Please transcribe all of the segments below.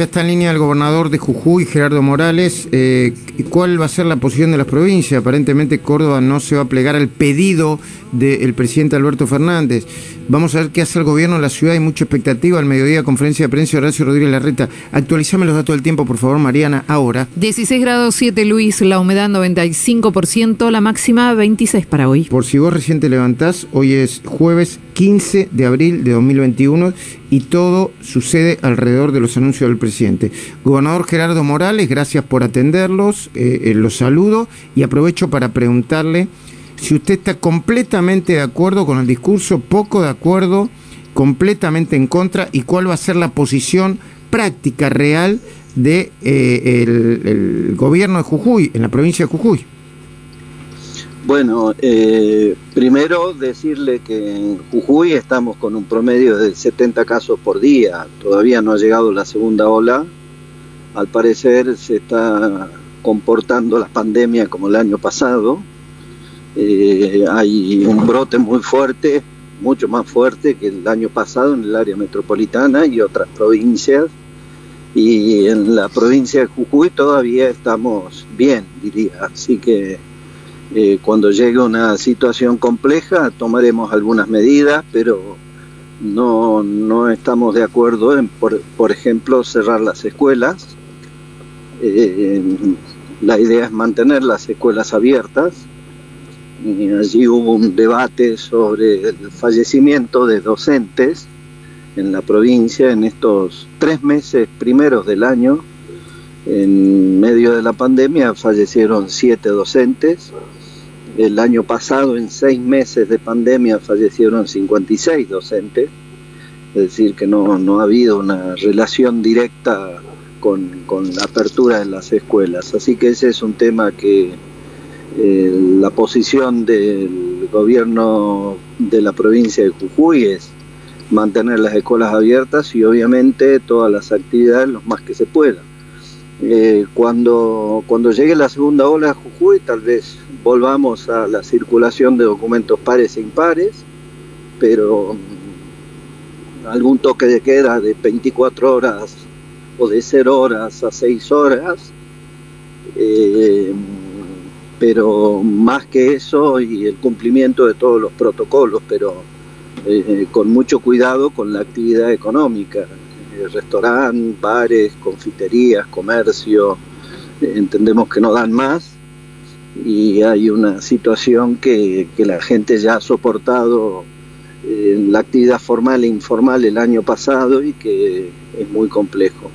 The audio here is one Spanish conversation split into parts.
ya está en línea el gobernador de Jujuy, Gerardo Morales. Eh, ¿Cuál va a ser la posición de las provincias? Aparentemente Córdoba no se va a plegar al pedido del presidente Alberto Fernández. Vamos a ver qué hace el gobierno en la ciudad. Hay mucha expectativa. Al mediodía, conferencia de prensa, Horacio Rodríguez Larreta. Actualizame los datos del tiempo, por favor, Mariana, ahora. 16 grados 7, Luis. La humedad 95%. La máxima 26 para hoy. Por si vos recién te levantás, hoy es jueves 15 de abril de 2021 y todo sucede alrededor de los anuncios del presidente. Gobernador Gerardo Morales, gracias por atenderlos. Eh, eh, los saludo y aprovecho para preguntarle si usted está completamente de acuerdo con el discurso, poco de acuerdo, completamente en contra, y cuál va a ser la posición práctica, real, de eh, gobierno de Jujuy, en la provincia de Jujuy. Bueno, eh, primero decirle que en Jujuy estamos con un promedio de 70 casos por día, todavía no ha llegado la segunda ola, al parecer se está comportando la pandemia como el año pasado, eh, hay un brote muy fuerte, mucho más fuerte que el año pasado en el área metropolitana y otras provincias. Y en la provincia de Jujuy todavía estamos bien, diría. Así que eh, cuando llegue una situación compleja tomaremos algunas medidas, pero no, no estamos de acuerdo en, por, por ejemplo, cerrar las escuelas. Eh, la idea es mantener las escuelas abiertas allí hubo un debate sobre el fallecimiento de docentes en la provincia en estos tres meses primeros del año. En medio de la pandemia fallecieron siete docentes. El año pasado, en seis meses de pandemia, fallecieron 56 docentes. Es decir, que no, no ha habido una relación directa con, con la apertura de las escuelas. Así que ese es un tema que, la posición del gobierno de la provincia de Jujuy es mantener las escuelas abiertas y obviamente todas las actividades lo más que se pueda. Eh, cuando, cuando llegue la segunda ola de Jujuy, tal vez volvamos a la circulación de documentos pares e impares, pero algún toque de queda de 24 horas o de 0 horas a 6 horas. Eh, pero más que eso y el cumplimiento de todos los protocolos, pero eh, con mucho cuidado con la actividad económica, eh, restaurantes, bares, confiterías, comercio, eh, entendemos que no dan más y hay una situación que, la gente ya ha soportado en la actividad formal e informal el año pasado y que es muy complejo.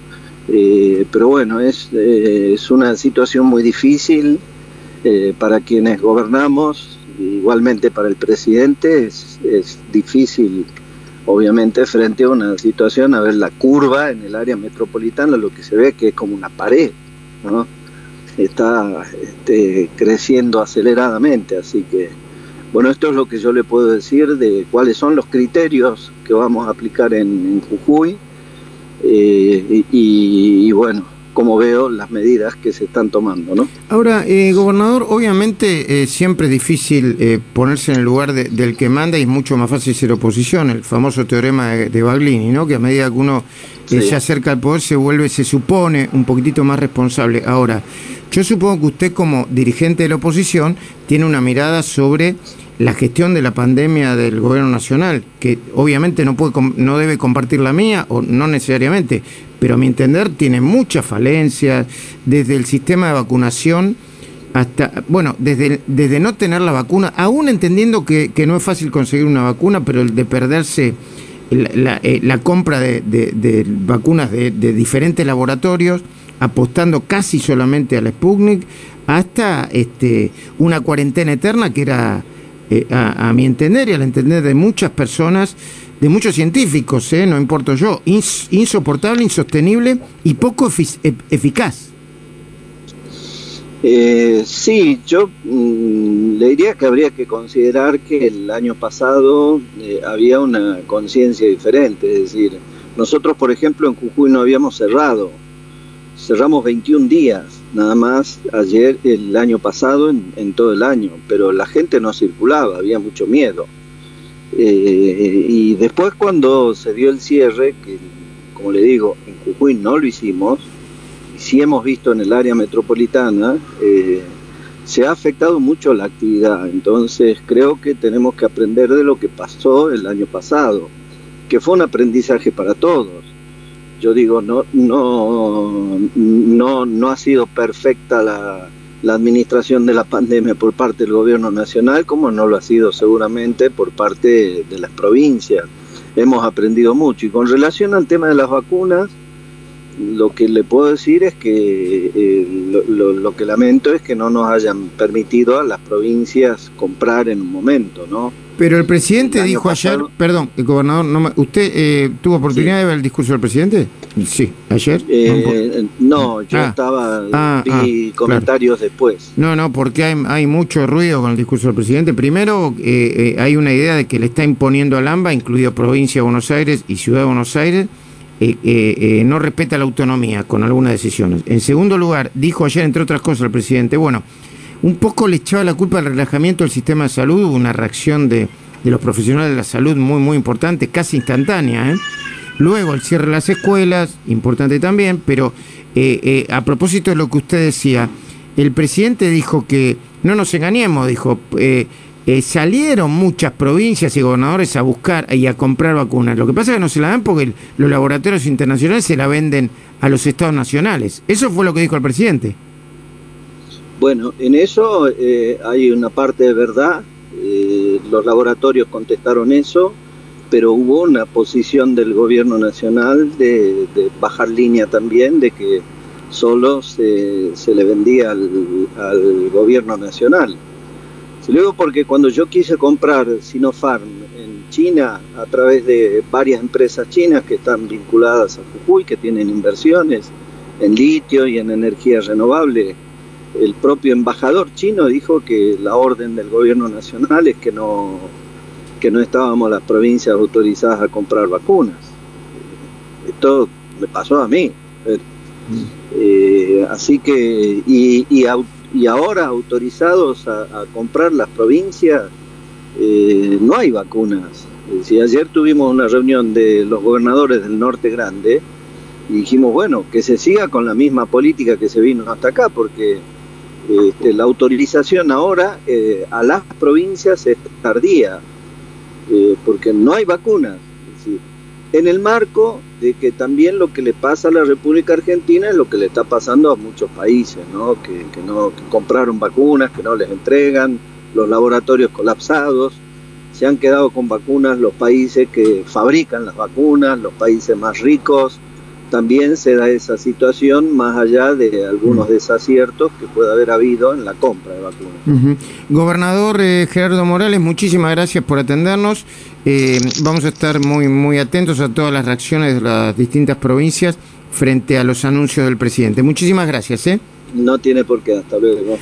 pero bueno, es, es una situación muy difícil, eh, para quienes gobernamos, igualmente para el presidente, es, difícil, obviamente, frente a una situación, a ver la curva en el área metropolitana, lo que se ve que es como una pared, ¿no? Está este, creciendo aceleradamente, así que, bueno, esto es lo que yo le puedo decir de cuáles son los criterios que vamos a aplicar en, Jujuy. Eh, y, bueno, como veo las medidas que se están tomando. ¿no? Ahora, eh, gobernador, obviamente eh, siempre es difícil eh, ponerse en el lugar del que manda y es mucho más fácil ser oposición, el famoso teorema de, Baglini, ¿no? que a medida que uno se acerca al poder se vuelve, se supone, un poquitito más responsable. Ahora, yo supongo que usted como dirigente de la oposición tiene una mirada sobre la gestión de la pandemia del gobierno nacional, que obviamente no, puede, no debe compartir la mía, o no necesariamente, pero a mi entender tiene muchas falencias, desde el sistema de vacunación hasta, bueno, desde, desde no tener la vacuna, aún entendiendo que, no es fácil conseguir una vacuna, pero el de perderse la, eh, compra de, vacunas de, diferentes laboratorios, apostando casi solamente a la Sputnik, hasta este, una cuarentena eterna que era eh, a, mi entender y al entender de muchas personas, de muchos científicos, eh, no importo yo, insoportable, insostenible y poco eficaz. Eh, sí, yo mm, le diría que habría que considerar que el año pasado eh, había una conciencia diferente, es decir, nosotros por ejemplo en Jujuy no habíamos cerrado, cerramos 21 días nada más ayer, el año pasado, en, todo el año, pero la gente no circulaba, había mucho miedo. Eh, y después cuando se dio el cierre, que como le digo, en Jujuy no lo hicimos, y sí hemos visto en el área metropolitana, eh, se ha afectado mucho la actividad. Entonces creo que tenemos que aprender de lo que pasó el año pasado, que fue un aprendizaje para todos. Yo digo, no, no, no, no ha sido perfecta la, la administración de la pandemia por parte del gobierno nacional, como no lo ha sido seguramente por parte de las provincias. Hemos aprendido mucho. Y con relación al tema de las vacunas, lo que le puedo decir es que eh, lo, que lamento es que no nos hayan permitido a las provincias comprar en un momento, ¿no? Pero el presidente dijo ayer, perdón, el gobernador, no ¿usted eh, tuvo oportunidad de ver el discurso del presidente? Sí, ayer. Eh, no, yo ah. estaba, ah, vi ah, comentarios después. No, no, porque hay, hay mucho ruido con el discurso del presidente. Primero, hay una idea de que le está imponiendo al AMBA, incluido provincia de Buenos Aires y Ciudad de Buenos Aires, eh, eh, eh, no respeta la autonomía con algunas decisiones. En segundo lugar, dijo ayer, entre otras cosas, el presidente, bueno, un poco le echaba la culpa al relajamiento del sistema de salud, una reacción de, los profesionales de la salud muy, muy importante, casi instantánea. Luego el cierre de las escuelas, importante también, pero a propósito de lo que usted decía, el presidente dijo que, no nos engañemos, dijo, eh, salieron muchas provincias y gobernadores a buscar y a comprar vacunas. Lo que pasa es que no se la dan porque los laboratorios internacionales se la venden a los estados nacionales. Eso fue lo que dijo el presidente. Bueno, en eso eh, hay una parte de verdad. Eh, los laboratorios contestaron eso, pero hubo una posición del gobierno nacional de, bajar línea también, de que solo se, le vendía al gobierno nacional. Luego porque cuando yo quise comprar Sinopharm en China a través de varias empresas chinas que están vinculadas a Jujuy, que tienen inversiones en litio y en energía renovable, el propio embajador chino dijo que la orden del gobierno nacional es que no, que no estábamos las provincias autorizadas a comprar vacunas. Esto me pasó a mí. Eh, así que, y, y, ahora autorizados a, comprar las provincias, eh, no hay vacunas. Si ayer tuvimos una reunión de los gobernadores del norte grande y dijimos, bueno, que se siga con la misma política que se vino hasta acá, porque este, la autorización ahora eh, a las provincias es tardía, eh, porque no hay vacunas en el marco de que también lo que le pasa a la República Argentina es lo que le está pasando a muchos países, ¿no? Que, no compraron vacunas, que no les entregan, los laboratorios colapsados, se han quedado con vacunas los países que fabrican las vacunas, los países más ricos, también se da esa situación más allá de algunos desaciertos que puede haber habido en la compra de vacunas. Gobernador eh, Gerardo Morales, muchísimas gracias por atendernos. Eh, vamos a estar muy, muy atentos a todas las reacciones de las distintas provincias frente a los anuncios del presidente. Muchísimas gracias. ¿eh? No tiene por qué, hasta luego.